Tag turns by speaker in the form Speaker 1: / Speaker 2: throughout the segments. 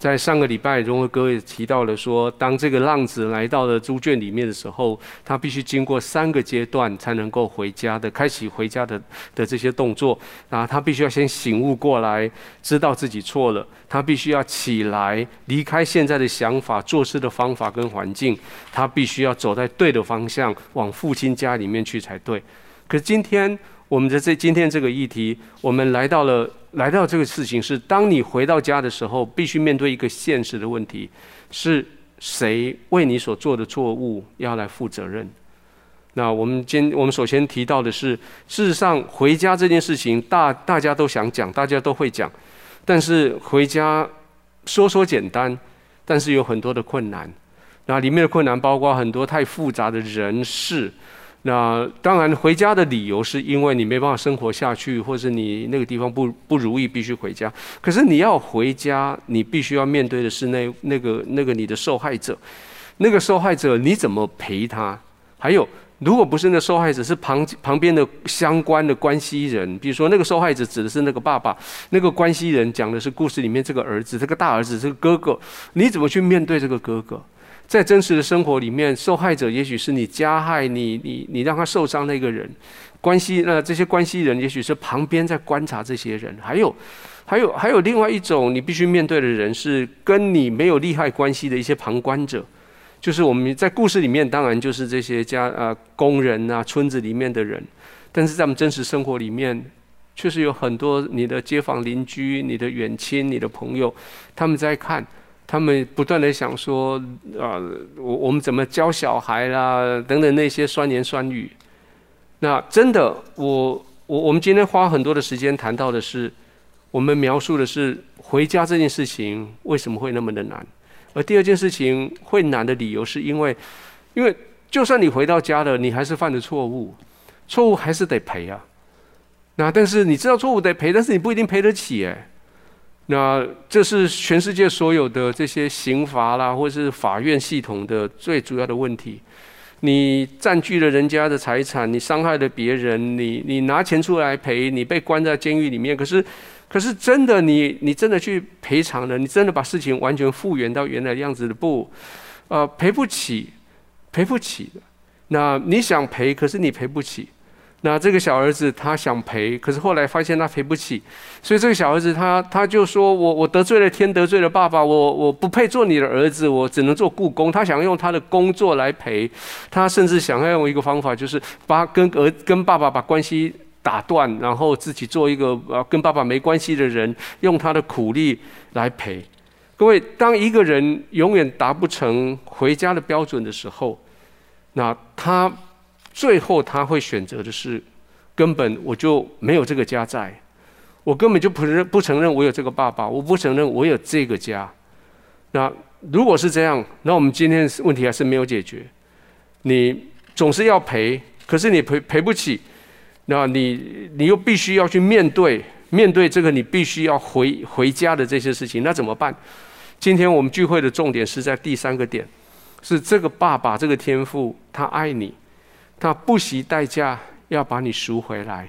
Speaker 1: 在上个礼拜，荣和哥也提到了说，当这个浪子来到了猪圈里面的时候，他必须经过三个阶段才能够回家的，开启回家的的这些动作。啊，他必须要先醒悟过来，知道自己错了，他必须要起来，离开现在的想法、做事的方法跟环境，他必须要走在对的方向，往父亲家里面去才对。可是今天。我们的这今天这个议题，我们来到了来到这个事情是：当你回到家的时候，必须面对一个现实的问题：是谁为你所做的错误要来负责任？那我们今我们首先提到的是，事实上回家这件事情，大大家都想讲，大家都会讲，但是回家说说简单，但是有很多的困难。那里面的困难包括很多太复杂的人事。那当然，回家的理由是因为你没办法生活下去，或是你那个地方不不如意，必须回家。可是你要回家，你必须要面对的是那那个那个你的受害者，那个受害者你怎么陪他？还有，如果不是那受害者，是旁旁边的相关的关系人，比如说那个受害者指的是那个爸爸，那个关系人讲的是故事里面这个儿子，这个大儿子，这个哥哥，你怎么去面对这个哥哥？在真实的生活里面，受害者也许是你加害你、你、你让他受伤那个人，关系那这些关系人也许是旁边在观察这些人，还有，还有，还有另外一种你必须面对的人是跟你没有利害关系的一些旁观者，就是我们在故事里面当然就是这些家啊工人啊村子里面的人，但是在我们真实生活里面，确实有很多你的街坊邻居、你的远亲、你的朋友，他们在看。他们不断的想说啊，我我们怎么教小孩啦，等等那些酸言酸语。那真的，我我我们今天花很多的时间谈到的是，我们描述的是回家这件事情为什么会那么的难。而第二件事情会难的理由，是因为，因为就算你回到家了，你还是犯了错误，错误还是得赔啊。那但是你知道错误得赔，但是你不一定赔得起哎。那这是全世界所有的这些刑罚啦，或是法院系统的最主要的问题。你占据了人家的财产，你伤害了别人，你你拿钱出来赔，你被关在监狱里面。可是，可是真的你你真的去赔偿了？你真的把事情完全复原到原来样子的不？呃，赔不起，赔不起。那你想赔，可是你赔不起。那这个小儿子他想赔，可是后来发现他赔不起，所以这个小儿子他他就说：“我我得罪了天，得罪了爸爸，我我不配做你的儿子，我只能做故宫。”他想用他的工作来赔，他甚至想要用一个方法，就是把跟儿跟爸爸把关系打断，然后自己做一个呃跟爸爸没关系的人，用他的苦力来赔。各位，当一个人永远达不成回家的标准的时候，那他。最后他会选择的是，根本我就没有这个家在，我根本就不认不承认我有这个爸爸，我不承认我有这个家。那如果是这样，那我们今天问题还是没有解决。你总是要赔，可是你赔赔不起，那你你又必须要去面对面对这个你必须要回回家的这些事情，那怎么办？今天我们聚会的重点是在第三个点，是这个爸爸这个天赋，他爱你。他不惜代价要把你赎回来，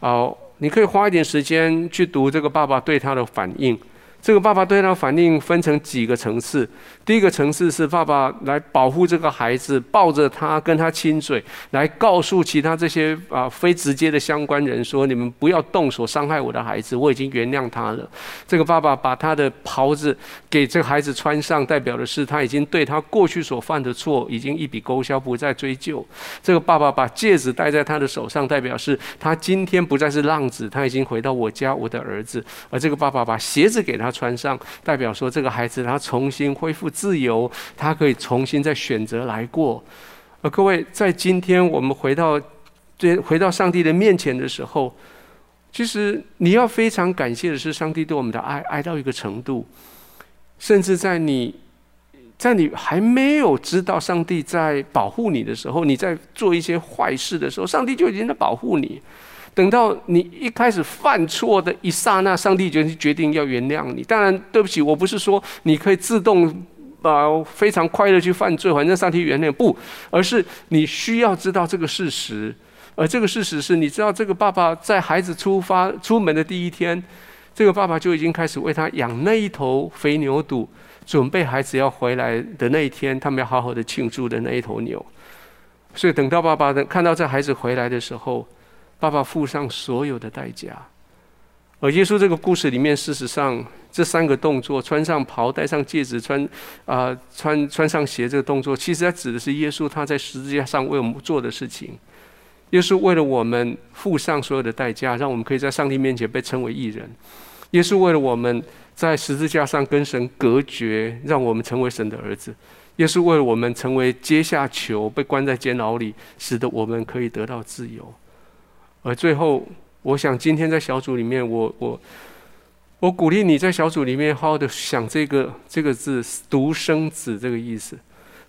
Speaker 1: 哦，你可以花一点时间去读这个爸爸对他的反应。这个爸爸对他反应分成几个层次。第一个层次是爸爸来保护这个孩子，抱着他跟他亲嘴，来告诉其他这些啊非直接的相关人说：“你们不要动手伤害我的孩子，我已经原谅他了。”这个爸爸把他的袍子给这个孩子穿上，代表的是他已经对他过去所犯的错已经一笔勾销，不再追究。这个爸爸把戒指戴在他的手上，代表是他今天不再是浪子，他已经回到我家，我的儿子。而这个爸爸把鞋子给他。穿上代表说，这个孩子他重新恢复自由，他可以重新再选择来过。而各位，在今天我们回到这回到上帝的面前的时候，其实你要非常感谢的是，上帝对我们的爱爱到一个程度，甚至在你在你还没有知道上帝在保护你的时候，你在做一些坏事的时候，上帝就已经在保护你。等到你一开始犯错的一刹那，上帝就决定要原谅你。当然，对不起，我不是说你可以自动啊非常快乐去犯罪，反正上帝原谅不，而是你需要知道这个事实。而这个事实是你知道，这个爸爸在孩子出发出门的第一天，这个爸爸就已经开始为他养那一头肥牛犊，准备孩子要回来的那一天，他们要好好的庆祝的那一头牛。所以等到爸爸的看到这孩子回来的时候，爸爸付上所有的代价。而耶稣这个故事里面，事实上这三个动作：穿上袍、戴上戒指、穿啊穿穿上鞋，这个动作，其实它指的是耶稣他在十字架上为我们做的事情。耶稣为了我们付上所有的代价，让我们可以在上帝面前被称为义人。耶稣为了我们在十字架上跟神隔绝，让我们成为神的儿子。耶稣为了我们成为阶下囚，被关在监牢里，使得我们可以得到自由。而最后，我想今天在小组里面，我我我鼓励你在小组里面好好的想这个这个字“独生子”这个意思。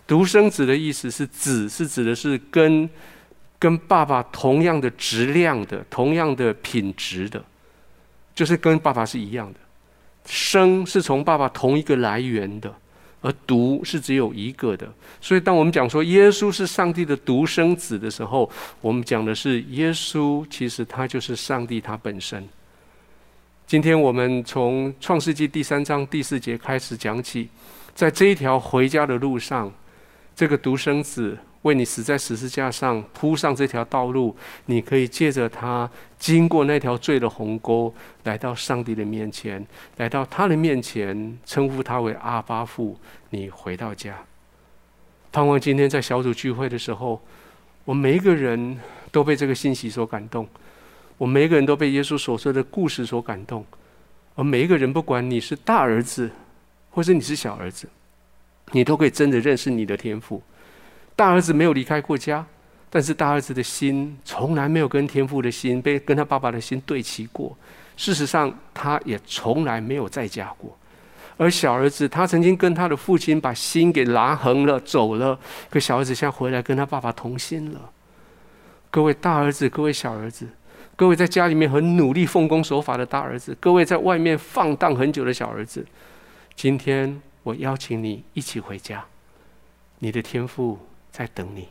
Speaker 1: 独生子的意思是“子”是指的是跟跟爸爸同样的质量的、同样的品质的，就是跟爸爸是一样的。生是从爸爸同一个来源的。而独是只有一个的，所以当我们讲说耶稣是上帝的独生子的时候，我们讲的是耶稣其实他就是上帝他本身。今天我们从创世纪第三章第四节开始讲起，在这一条回家的路上，这个独生子。为你死在十字架上铺上这条道路，你可以借着他经过那条罪的鸿沟，来到上帝的面前，来到他的面前，称呼他为阿巴父。你回到家，盼望今天在小组聚会的时候，我每一个人都被这个信息所感动，我每一个人都被耶稣所说的故事所感动，而每一个人，不管你是大儿子，或者你是小儿子，你都可以真的认识你的天赋。大儿子没有离开过家，但是大儿子的心从来没有跟天父的心被跟他爸爸的心对齐过。事实上，他也从来没有在家过。而小儿子，他曾经跟他的父亲把心给拉横了，走了。可小儿子现在回来跟他爸爸同心了。各位大儿子，各位小儿子，各位在家里面很努力奉公守法的大儿子，各位在外面放荡很久的小儿子，今天我邀请你一起回家，你的天赋。在等你。